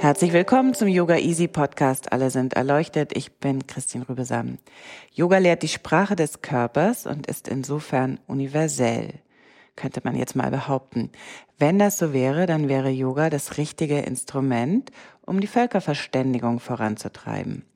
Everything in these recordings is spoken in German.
Herzlich willkommen zum Yoga Easy Podcast. Alle sind erleuchtet. Ich bin Christine Rübesam. Yoga lehrt die Sprache des Körpers und ist insofern universell, könnte man jetzt mal behaupten. Wenn das so wäre, dann wäre Yoga das richtige Instrument, um die Völkerverständigung voranzutreiben.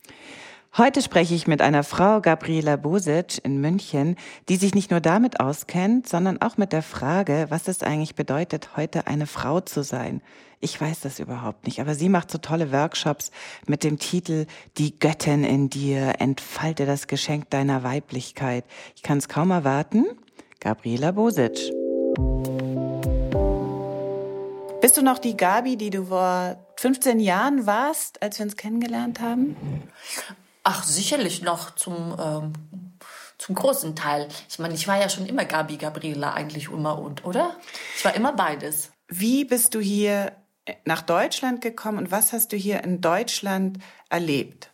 Heute spreche ich mit einer Frau, Gabriela Bosic in München, die sich nicht nur damit auskennt, sondern auch mit der Frage, was es eigentlich bedeutet, heute eine Frau zu sein. Ich weiß das überhaupt nicht, aber sie macht so tolle Workshops mit dem Titel Die Göttin in dir, entfalte das Geschenk deiner Weiblichkeit. Ich kann es kaum erwarten. Gabriela Bosic. Bist du noch die Gabi, die du vor 15 Jahren warst, als wir uns kennengelernt haben? Ach, sicherlich noch zum, ähm, zum großen Teil. Ich meine, ich war ja schon immer Gabi Gabriela eigentlich immer und, oder? Ich war immer beides. Wie bist du hier nach Deutschland gekommen und was hast du hier in Deutschland erlebt?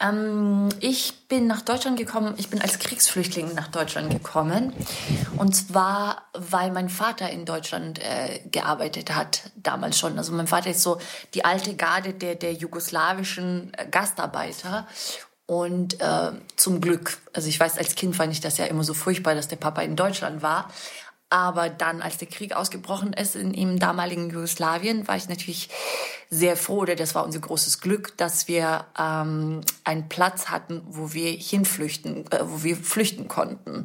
Ähm, ich bin nach Deutschland gekommen, ich bin als Kriegsflüchtling nach Deutschland gekommen. Und zwar, weil mein Vater in Deutschland äh, gearbeitet hat, damals schon. Also mein Vater ist so die alte Garde der, der jugoslawischen äh, Gastarbeiter. Und äh, zum Glück, also ich weiß, als Kind fand ich das ja immer so furchtbar, dass der Papa in Deutschland war. Aber dann, als der Krieg ausgebrochen ist in im damaligen Jugoslawien, war ich natürlich sehr froh, oder das war unser großes Glück, dass wir ähm, einen Platz hatten, wo wir hinflüchten, äh, wo wir flüchten konnten.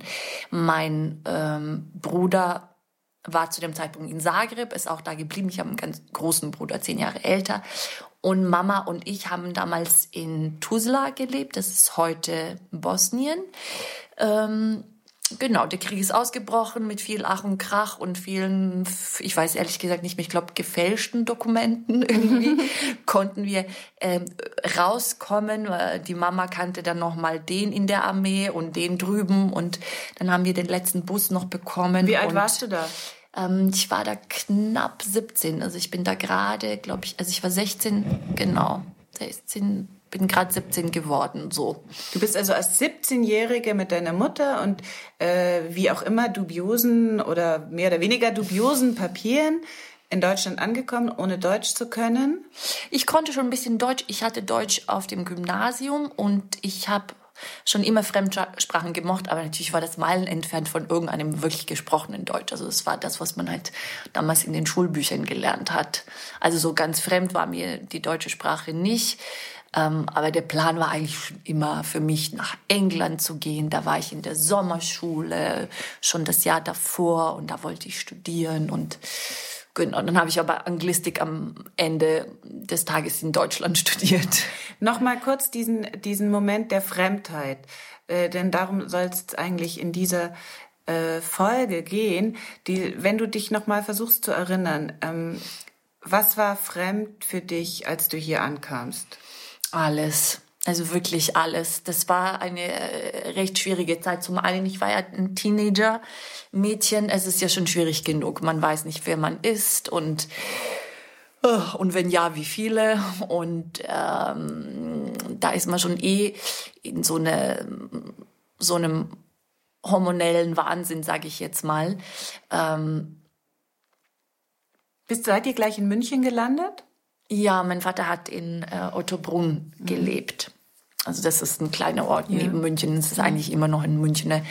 Mein ähm, Bruder war zu dem Zeitpunkt in Zagreb, ist auch da geblieben. Ich habe einen ganz großen Bruder, zehn Jahre älter. Und Mama und ich haben damals in Tuzla gelebt. Das ist heute Bosnien. Ähm, Genau, der Krieg ist ausgebrochen mit viel Ach und Krach und vielen, ich weiß ehrlich gesagt nicht mehr, ich glaube gefälschten Dokumenten irgendwie konnten wir ähm, rauskommen. Die Mama kannte dann noch mal den in der Armee und den drüben und dann haben wir den letzten Bus noch bekommen. Wie alt warst du da? Ähm, ich war da knapp 17, also ich bin da gerade, glaube ich, also ich war 16, genau, 16 bin gerade 17 geworden, so. Du bist also als 17-Jährige mit deiner Mutter und äh, wie auch immer dubiosen oder mehr oder weniger dubiosen Papieren in Deutschland angekommen, ohne Deutsch zu können? Ich konnte schon ein bisschen Deutsch. Ich hatte Deutsch auf dem Gymnasium und ich habe schon immer Fremdsprachen gemocht, aber natürlich war das Meilen entfernt von irgendeinem wirklich gesprochenen Deutsch. Also es war das, was man halt damals in den Schulbüchern gelernt hat. Also so ganz fremd war mir die deutsche Sprache nicht. Ähm, aber der Plan war eigentlich immer für mich, nach England zu gehen. Da war ich in der Sommerschule, schon das Jahr davor und da wollte ich studieren und Genau, dann habe ich aber Anglistik am Ende des Tages in Deutschland studiert. Nochmal kurz diesen, diesen Moment der Fremdheit, äh, denn darum soll es eigentlich in dieser äh, Folge gehen. Die, wenn du dich nochmal versuchst zu erinnern, ähm, was war fremd für dich, als du hier ankamst? Alles. Also wirklich alles. Das war eine äh, recht schwierige Zeit. Zum einen, ich war ja ein Teenager-Mädchen. Es ist ja schon schwierig genug. Man weiß nicht, wer man ist und oh, und wenn ja, wie viele. Und ähm, da ist man schon eh in so eine so einem hormonellen Wahnsinn, sage ich jetzt mal. Ähm, Bist seid ihr gleich in München gelandet? Ja, mein Vater hat in äh, Ottobrunn mhm. gelebt. Also das ist ein kleiner Ort ja. neben München. Es ist eigentlich immer noch ein Münchner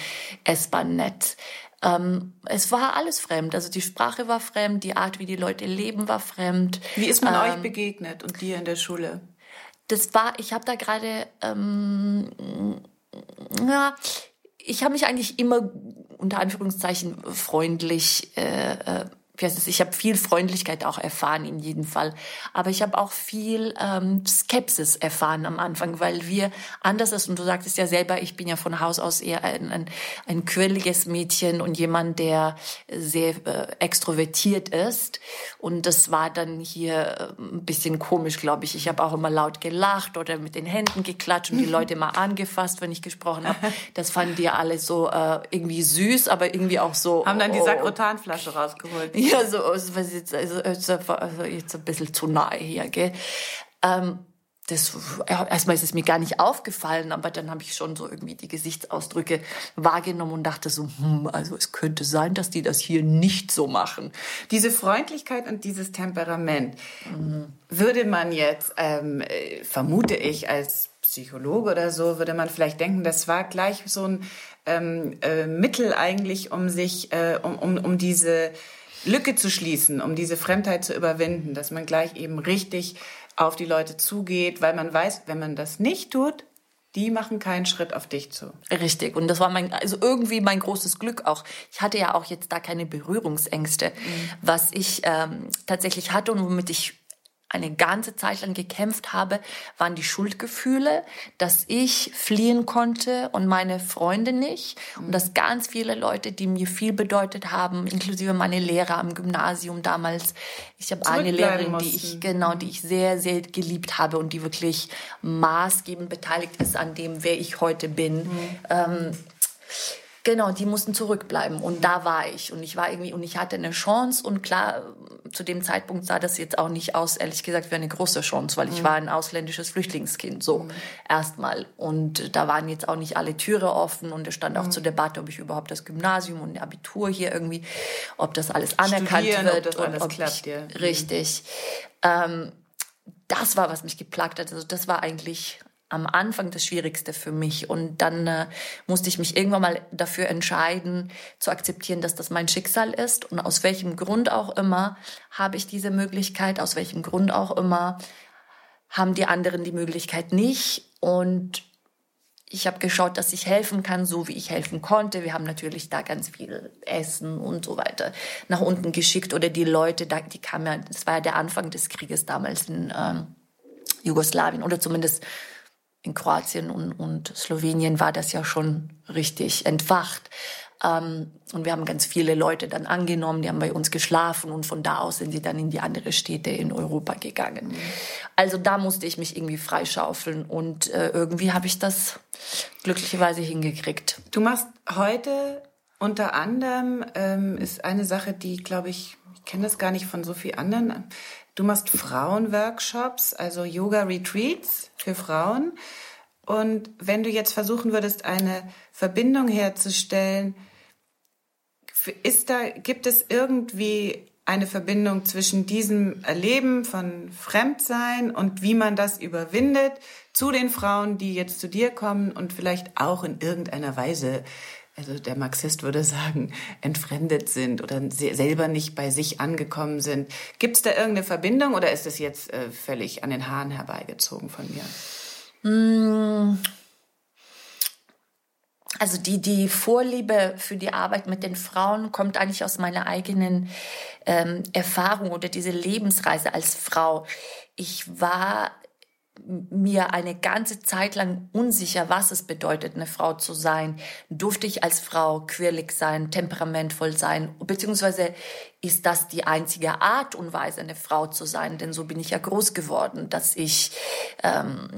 S-Bahn-Netz. Ähm, es war alles fremd. Also die Sprache war fremd, die Art, wie die Leute leben, war fremd. Wie ist man ähm, euch begegnet und dir in der Schule? Das war, ich habe da gerade, ähm, ja, ich habe mich eigentlich immer unter Anführungszeichen freundlich äh, ich habe viel Freundlichkeit auch erfahren in jedem Fall, aber ich habe auch viel ähm, Skepsis erfahren am Anfang, weil wir anders ist und du sagtest ja selber, ich bin ja von Haus aus eher ein, ein, ein quirliges Mädchen und jemand, der sehr äh, extrovertiert ist und das war dann hier äh, ein bisschen komisch, glaube ich. Ich habe auch immer laut gelacht oder mit den Händen geklatscht und die Leute mal angefasst, wenn ich gesprochen habe. Das fanden die alle so äh, irgendwie süß, aber irgendwie auch so. Haben dann die oh, Sakrotanflasche rausgeholt. Ja, so, also, jetzt, also, also jetzt ein bisschen zu nahe hier, gell. Ähm, das, erstmal ist es mir gar nicht aufgefallen, aber dann habe ich schon so irgendwie die Gesichtsausdrücke wahrgenommen und dachte so, hm, also es könnte sein, dass die das hier nicht so machen. Diese Freundlichkeit und dieses Temperament mhm. würde man jetzt, ähm, vermute ich, als Psychologe oder so, würde man vielleicht denken, das war gleich so ein ähm, äh, Mittel eigentlich, um sich, äh, um, um, um diese Lücke zu schließen, um diese Fremdheit zu überwinden, dass man gleich eben richtig auf die Leute zugeht, weil man weiß, wenn man das nicht tut, die machen keinen Schritt auf dich zu. Richtig. Und das war mein, also irgendwie mein großes Glück auch. Ich hatte ja auch jetzt da keine Berührungsängste. Mhm. Was ich ähm, tatsächlich hatte und womit ich eine ganze Zeit lang gekämpft habe, waren die Schuldgefühle, dass ich fliehen konnte und meine Freunde nicht. Und dass ganz viele Leute, die mir viel bedeutet haben, inklusive meine Lehrer am Gymnasium damals. Ich habe eine Lehrerin, die ich, genau, die ich sehr, sehr geliebt habe und die wirklich maßgebend beteiligt ist an dem, wer ich heute bin. Mhm. Ähm, Genau, die mussten zurückbleiben und da war ich und ich war irgendwie und ich hatte eine Chance und klar, zu dem Zeitpunkt sah das jetzt auch nicht aus, ehrlich gesagt, wie eine große Chance, weil ich mhm. war ein ausländisches Flüchtlingskind, so mhm. erstmal und da waren jetzt auch nicht alle Türe offen und es stand auch mhm. zur Debatte, ob ich überhaupt das Gymnasium und Abitur hier irgendwie, ob das alles anerkannt Studieren, wird ob das und ob klappt, ich, ja. Mhm. richtig. Ähm, das war, was mich geplagt hat. Also das war eigentlich am Anfang das Schwierigste für mich. Und dann äh, musste ich mich irgendwann mal dafür entscheiden, zu akzeptieren, dass das mein Schicksal ist. Und aus welchem Grund auch immer habe ich diese Möglichkeit, aus welchem Grund auch immer haben die anderen die Möglichkeit nicht. Und ich habe geschaut, dass ich helfen kann, so wie ich helfen konnte. Wir haben natürlich da ganz viel Essen und so weiter nach unten geschickt. Oder die Leute, die kamen ja, das war ja der Anfang des Krieges damals in ähm, Jugoslawien oder zumindest in Kroatien und, und Slowenien war das ja schon richtig entfacht. Ähm, und wir haben ganz viele Leute dann angenommen, die haben bei uns geschlafen und von da aus sind sie dann in die andere Städte in Europa gegangen. Also da musste ich mich irgendwie freischaufeln und äh, irgendwie habe ich das glücklicherweise hingekriegt. Du machst heute unter anderem, ähm, ist eine Sache, die, glaube ich, ich kenne das gar nicht von so vielen anderen, Du machst Frauenworkshops, also Yoga-Retreats für Frauen. Und wenn du jetzt versuchen würdest, eine Verbindung herzustellen, ist da, gibt es irgendwie eine Verbindung zwischen diesem Erleben von Fremdsein und wie man das überwindet zu den Frauen, die jetzt zu dir kommen und vielleicht auch in irgendeiner Weise also der Marxist würde sagen, entfremdet sind oder selber nicht bei sich angekommen sind. Gibt es da irgendeine Verbindung oder ist es jetzt äh, völlig an den Haaren herbeigezogen von mir? Hm. Also die, die Vorliebe für die Arbeit mit den Frauen kommt eigentlich aus meiner eigenen ähm, Erfahrung oder diese Lebensreise als Frau. Ich war mir eine ganze Zeit lang unsicher, was es bedeutet, eine Frau zu sein. Durfte ich als Frau quirlig sein, temperamentvoll sein, beziehungsweise ist das die einzige Art und Weise, eine Frau zu sein? Denn so bin ich ja groß geworden, dass ich, ähm,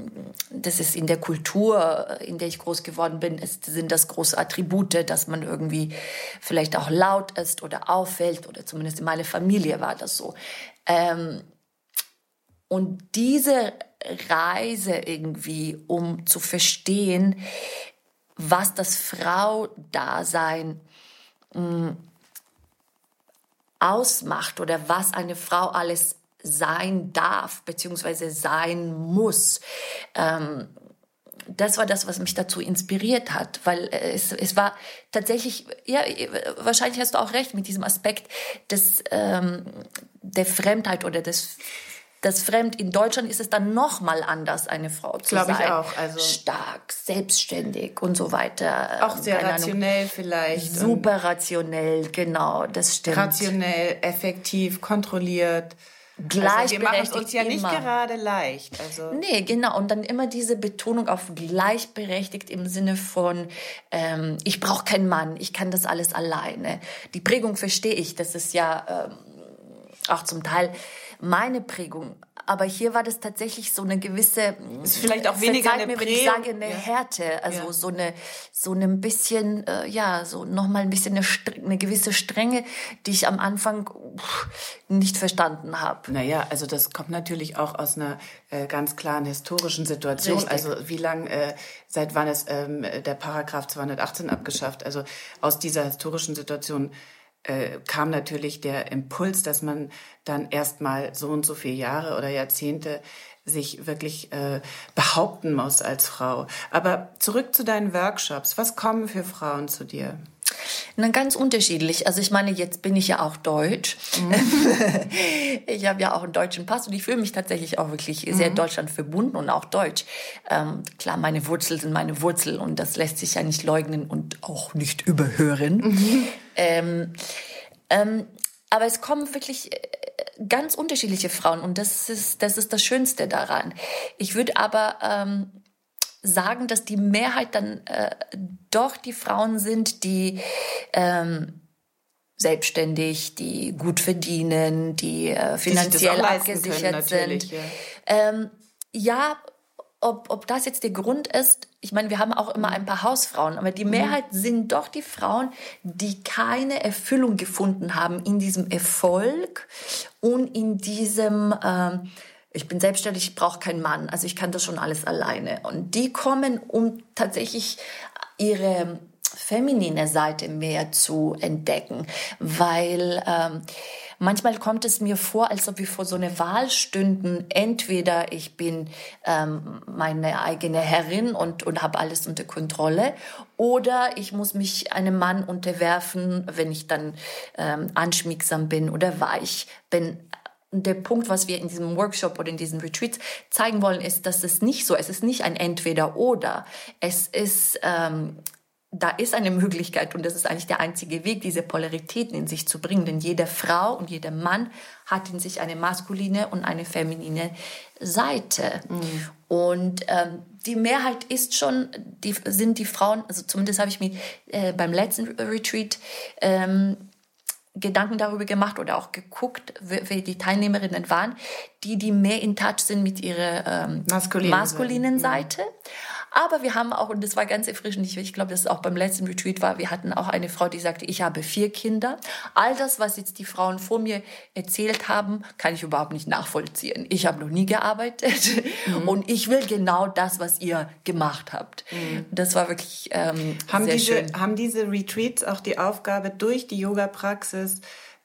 das ist in der Kultur, in der ich groß geworden bin, ist, sind das große Attribute, dass man irgendwie vielleicht auch laut ist oder auffällt oder zumindest in meiner Familie war das so. Ähm, und diese Reise irgendwie, um zu verstehen, was das Frau-Dasein mm, ausmacht oder was eine Frau alles sein darf beziehungsweise sein muss. Ähm, das war das, was mich dazu inspiriert hat, weil es, es war tatsächlich, ja, wahrscheinlich hast du auch recht mit diesem Aspekt des, ähm, der Fremdheit oder des das Fremd. In Deutschland ist es dann noch mal anders, eine Frau zu Glaube sein. ich auch. Also Stark, selbstständig und so weiter. auch sehr Keine Ahnung. rationell vielleicht. Super rationell, genau, das stimmt. rationell, effektiv, kontrolliert. Also wir machen es Gleichberechtigt uns ja nicht immer. gerade leicht. Also Nee, genau. Und dann immer diese Betonung auf gleichberechtigt im Sinne von, ähm, ich brauche keinen Mann, ich kann das alles alleine. Die Prägung verstehe ich, das ist ja ähm, auch zum Teil meine Prägung. Aber hier war das tatsächlich so eine gewisse, Ist vielleicht auch weniger eine mir, wenn ich sage, eine Ja. Härte, also Ja. so eine, so eine ein bisschen, äh, ja, so nochmal ein bisschen eine, eine gewisse Strenge, die ich am Anfang nicht verstanden habe. Naja, also das kommt natürlich auch aus einer äh, ganz klaren historischen Situation. Richtig. Also wie lang, äh, seit wann ist ähm, der Paragraph 218 abgeschafft? Also aus dieser historischen Situation äh, kam natürlich der Impuls, dass man dann erstmal so und so viele Jahre oder Jahrzehnte sich wirklich äh, behaupten muss als Frau. Aber zurück zu deinen Workshops. Was kommen für Frauen zu dir? Na, ganz unterschiedlich. Also ich meine, jetzt bin ich ja auch deutsch. ich habe ja auch einen deutschen Pass und ich fühle mich tatsächlich auch wirklich sehr Deutschland verbunden und auch deutsch. Ähm, klar, meine Wurzel sind meine Wurzel und das lässt sich ja nicht leugnen und auch nicht überhören. Ähm, ähm, aber es kommen wirklich äh, ganz unterschiedliche Frauen und das ist das, ist das Schönste daran. Ich würde aber ähm, sagen, dass die Mehrheit dann äh, doch die Frauen sind, die ähm, selbstständig, die gut verdienen, die äh, finanziell können, abgesichert natürlich, sind. ja. Ähm, ja, ob, ob das jetzt der Grund ist, ich meine, wir haben auch immer ein paar Hausfrauen, aber die Mehrheit sind doch die Frauen, die keine Erfüllung gefunden haben in diesem Erfolg und in diesem, ähm, ich bin selbstständig, ich brauche keinen Mann, also ich kann das schon alles alleine. Und die kommen, um tatsächlich ihre feminine Seite mehr zu entdecken, weil ähm, manchmal kommt es mir vor, als ob wir vor so einer Wahl stünden. Entweder ich bin ähm, meine eigene Herrin und, und habe alles unter Kontrolle, oder ich muss mich einem Mann unterwerfen, wenn ich dann ähm, anschmiegsam bin oder weich bin. Der Punkt, was wir in diesem Workshop oder in diesen Retreats zeigen wollen, ist, dass es nicht so, es ist nicht ein Entweder-Oder. Es ist, ähm, da ist eine Möglichkeit und das ist eigentlich der einzige Weg, diese Polaritäten in sich zu bringen. Denn jede Frau und jeder Mann hat in sich eine maskuline und eine feminine Seite. Und ähm, die Mehrheit ist schon, die, sind die Frauen, also zumindest habe ich mir äh, beim letzten Retreat ähm, Gedanken darüber gemacht oder auch geguckt, wer die Teilnehmerinnen waren, die, die mehr in Touch sind mit ihrer ähm, Maskulinen maskulinen Seite. Seite. Aber wir haben auch, und das war ganz erfrischend, ich, ich glaube, dass es auch beim letzten Retreat war, wir hatten auch eine Frau, die sagte, ich habe vier Kinder. All das, was jetzt die Frauen vor mir erzählt haben, kann ich überhaupt nicht nachvollziehen. Ich habe noch nie gearbeitet und ich will genau das, was ihr gemacht habt. Das war wirklich ähm, Haben sehr diese, schön. haben diese Retreats auch die Aufgabe, durch die Yoga-Praxis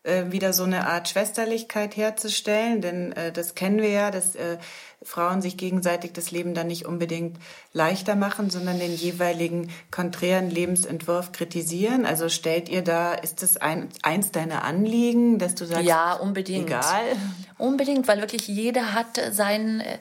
äh, wieder so eine Art Schwesterlichkeit herzustellen? Denn äh, das kennen wir ja, dass äh, Frauen sich gegenseitig das Leben dann nicht unbedingt leichter machen, sondern den jeweiligen konträren Lebensentwurf kritisieren. Also stellt ihr da, ist das ein, eins deiner Anliegen, dass du sagst, Ja, unbedingt. egal? Unbedingt, weil wirklich jeder hat sein, äh,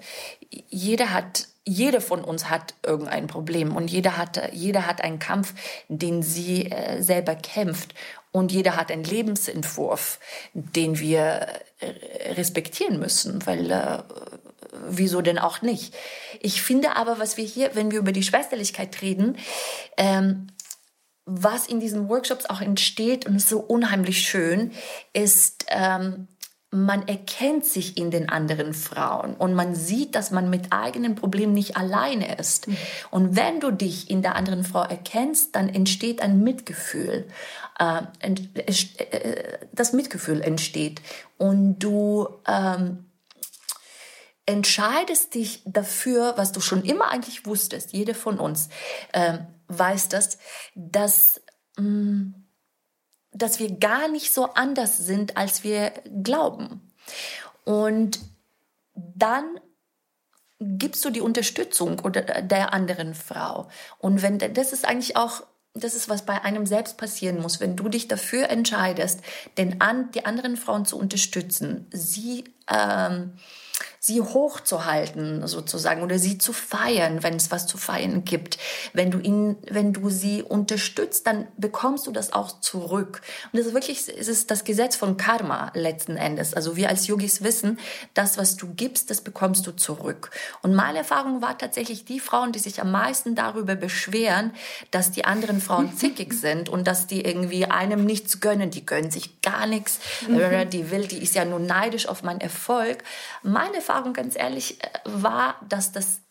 jeder hat, jede von uns hat irgendein Problem und jeder hat, jeder hat einen Kampf, den sie äh, selber kämpft und jeder hat einen Lebensentwurf, den wir äh, respektieren müssen, weil äh, wieso denn auch nicht? Ich finde aber, was wir hier, wenn wir über die Schwesterlichkeit reden, ähm, was in diesen Workshops auch entsteht und ist so unheimlich schön, ist, ähm, man erkennt sich in den anderen Frauen und man sieht, dass man mit eigenen Problemen nicht alleine ist. Und wenn du dich in der anderen Frau erkennst, dann entsteht ein Mitgefühl. Äh, ent- es- äh, das Mitgefühl entsteht und du ähm, entscheidest dich dafür, was du schon immer eigentlich wusstest, jede von uns ähm, weiß das, dass, mh, dass wir gar nicht so anders sind, als wir glauben. Und dann gibst du die Unterstützung oder der anderen Frau. Und wenn das ist eigentlich auch das ist, was bei einem selbst passieren muss, wenn du dich dafür entscheidest, den an, die anderen Frauen zu unterstützen, sie ähm, sie hochzuhalten sozusagen oder sie zu feiern, wenn es was zu feiern gibt. Wenn du ihn, wenn du sie unterstützt, dann bekommst du das auch zurück. Und das ist wirklich, es ist das Gesetz von Karma letzten Endes. Also wir als Yogis wissen, das, was du gibst, das bekommst du zurück. Und meine Erfahrung war tatsächlich die Frauen, die sich am meisten darüber beschweren, dass die anderen Frauen zickig sind und dass die irgendwie einem nichts gönnen. Die gönnen sich gar nichts. Mhm. Die will, die ist ja nur neidisch auf meinen Erfolg. Meine Erfahrung Erfahrung ganz ehrlich äh, war, dass das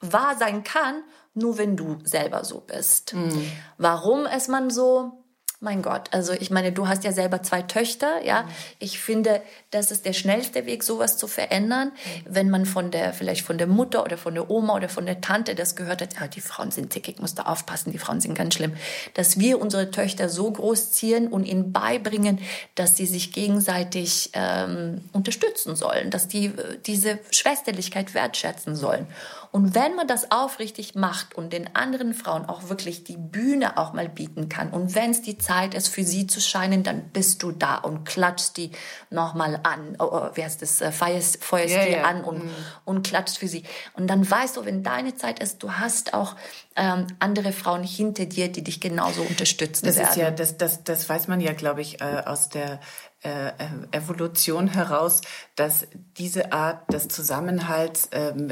wahr sein kann, nur wenn du selber so bist. Mhm. Warum ist man so? Mein Gott, also ich meine, du hast ja selber zwei Töchter, ja. Mhm. Ich finde, das ist der schnellste Weg, sowas zu verändern, mhm. wenn man von der, vielleicht von der Mutter oder von der Oma oder von der Tante das gehört hat, ja, die Frauen sind tickig, muss da aufpassen, die Frauen sind ganz schlimm. Dass wir unsere Töchter so großziehen und ihnen beibringen, dass sie sich gegenseitig ähm, unterstützen sollen, dass die äh, diese Schwesterlichkeit wertschätzen sollen. Und wenn man das aufrichtig macht und den anderen Frauen auch wirklich die Bühne auch mal bieten kann und wenn es die Zeit ist, für sie zu scheinen, dann bist du da und klatschst die nochmal an. Oh, oh, wie heißt das? Äh, feierst, feuerst yeah, die yeah. an und, mhm. und klatschst für sie. Und dann weißt du, wenn deine Zeit ist, du hast auch ähm, andere Frauen hinter dir, die dich genauso unterstützen das werden. Ist ja, das, das, das weiß man ja, glaube ich, äh, aus der äh, Evolution heraus, dass diese Art des Zusammenhalts ähm,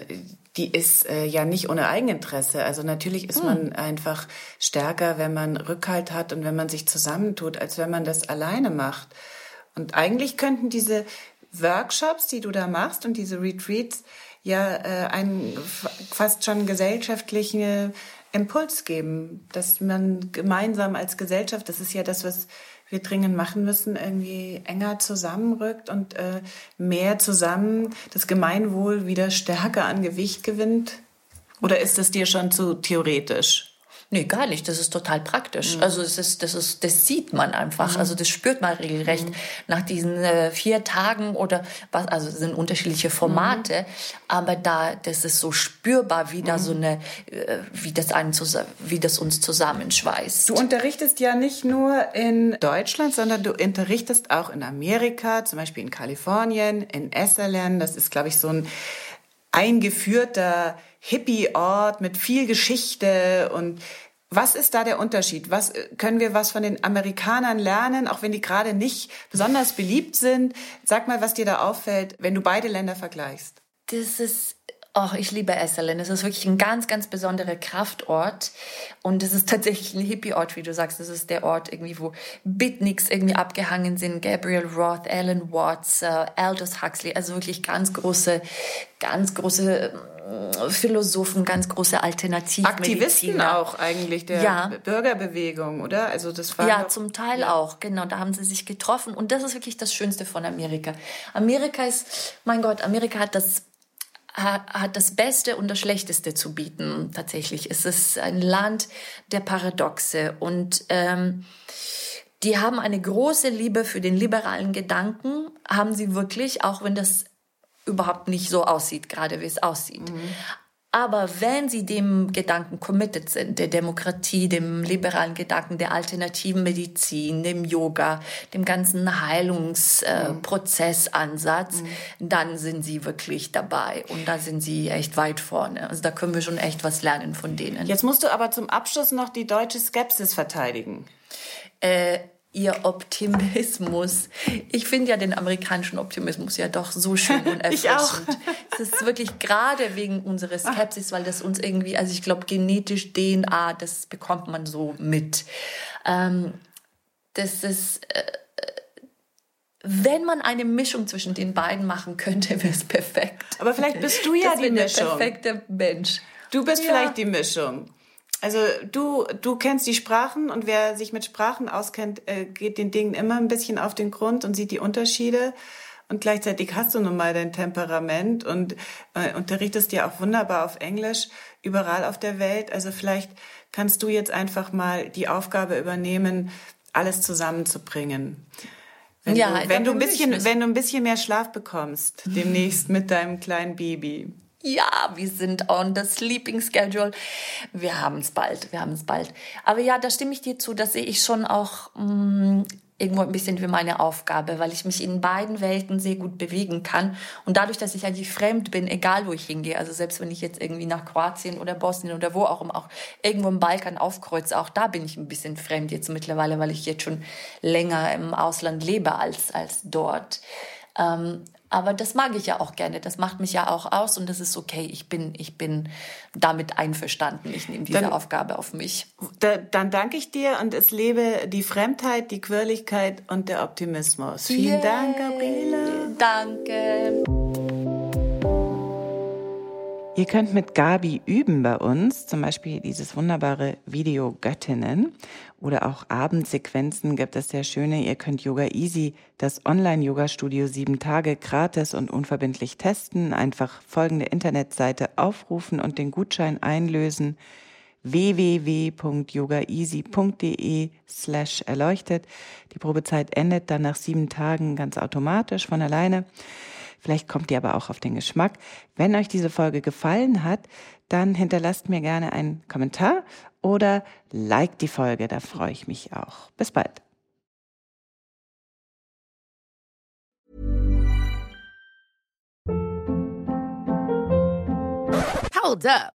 die ist äh, ja nicht ohne Eigeninteresse. Also natürlich ist hm. man einfach stärker, wenn man Rückhalt hat und wenn man sich zusammentut, als wenn man das alleine macht. Und eigentlich könnten diese Workshops, die du da machst und diese Retreats ja äh, einen fast schon gesellschaftlichen Impuls geben, dass man gemeinsam als Gesellschaft, das ist ja das, was wir dringend machen müssen, irgendwie enger zusammenrückt und äh, mehr zusammen das Gemeinwohl wieder stärker an Gewicht gewinnt? Oder ist es dir schon zu theoretisch? Nee, gar nicht. Das ist total praktisch. Mhm. Also es ist, das ist, das sieht man einfach. Mhm. Also das spürt man regelrecht mhm. nach diesen äh, vier Tagen oder was. Also es sind unterschiedliche Formate, mhm. aber da das ist so spürbar, wie da so mhm. eine, äh, wie das einen wie das uns zusammenschweißt. Du unterrichtest ja nicht nur in Deutschland, sondern du unterrichtest auch in Amerika, zum Beispiel in Kalifornien, in Esalen. Das ist, glaube ich, so ein eingeführter Hippie-Ort mit viel Geschichte und was ist da der Unterschied? Was können wir was von den Amerikanern lernen, auch wenn die gerade nicht besonders beliebt sind? Sag mal, was dir da auffällt, wenn du beide Länder vergleichst. Das ist Oh, ich liebe Esalen. Es ist wirklich ein ganz, ganz besonderer Kraftort. Und es ist tatsächlich ein Hippie-Ort, wie du sagst. Das ist der Ort irgendwie, wo Beatniks irgendwie abgehangen sind. Gabriel Roth, Alan Watts, uh, Aldous Huxley. Also wirklich ganz große, ganz große äh, Philosophen, ganz große Alternativmediziner. Aktivisten auch eigentlich der ja. Bürgerbewegung, oder? Also das war ja zum Teil ja. auch genau. Da haben sie sich getroffen und das ist wirklich das Schönste von Amerika. Amerika ist, mein Gott, Amerika hat das hat das Beste und das Schlechteste zu bieten. Tatsächlich, es ist ein Land der Paradoxe und ähm, die haben eine große Liebe für den liberalen Gedanken, haben sie wirklich, auch wenn das überhaupt nicht so aussieht, gerade wie es aussieht. Mhm. Aber wenn sie dem Gedanken committed sind, der Demokratie, dem liberalen Gedanken, der alternativen Medizin, dem Yoga, dem ganzen Heilungsprozessansatz, äh, mhm. dann sind sie wirklich dabei. Und da sind sie echt weit vorne. Also da können wir schon echt was lernen von denen. Jetzt musst du aber zum Abschluss noch die deutsche Skepsis verteidigen. Äh, ihr Optimismus. Ich finde ja den amerikanischen Optimismus ja doch so schön und erfrischend. ich auch. Es ist wirklich gerade wegen unserer Skepsis, weil das uns irgendwie, also ich glaube, genetisch DNA, das bekommt man so mit. Ähm, das ist, äh, wenn man eine Mischung zwischen den beiden machen könnte, wäre es perfekt. Aber vielleicht bist du ja das die Mischung. Der perfekte Mensch. Du bist ja. vielleicht die Mischung. Also du, du kennst die Sprachen und wer sich mit Sprachen auskennt, äh, geht den Dingen immer ein bisschen auf den Grund und sieht die Unterschiede. Und gleichzeitig hast du nun mal dein Temperament und äh, unterrichtest ja auch wunderbar auf Englisch überall auf der Welt. Also vielleicht kannst du jetzt einfach mal die Aufgabe übernehmen, alles zusammenzubringen. Wenn ja, du, wenn du ein bisschen, wenn du ein bisschen mehr Schlaf bekommst, demnächst mit deinem kleinen Baby ja, wir sind on the sleeping schedule. Wir haben es bald, wir haben es bald. Aber ja, da stimme ich dir zu, da sehe ich schon auch mh, mm, irgendwo ein bisschen wie meine Aufgabe, weil ich mich in beiden Welten sehr gut bewegen kann. Und dadurch, dass ich eigentlich fremd bin, egal wo ich hingehe, also selbst wenn ich jetzt irgendwie nach Kroatien oder Bosnien oder wo auch immer, auch irgendwo im Balkan aufkreuze, auch da bin ich ein bisschen fremd jetzt mittlerweile, weil ich jetzt schon länger im Ausland lebe als, als dort. Ähm, aber das mag ich ja auch gerne. Das macht mich ja auch aus und das ist okay. Ich bin, ich bin damit einverstanden. Ich nehme diese dann, Aufgabe auf mich. Da, dann danke ich dir und es lebe die Fremdheit, die Quirligkeit und der Optimismus. Vielen yeah. Dank, Gabriele. Danke. Ihr könnt mit Gabi üben bei uns, zum Beispiel dieses wunderbare Video Göttinnen oder auch Abendsequenzen gibt es sehr schöne. Ihr könnt Yoga Easy, das Online-Yoga-Studio sieben Tage gratis und unverbindlich testen. Einfach folgende Internetseite aufrufen und den Gutschein einlösen www.yogaeasy.de slash erleuchtet. Die Probezeit endet dann nach sieben Tagen ganz automatisch von alleine. Vielleicht kommt ihr aber auch auf den Geschmack. Wenn euch diese Folge gefallen hat, dann hinterlasst mir gerne einen Kommentar oder like die Folge, da freue ich mich auch. Bis bald. Hold up.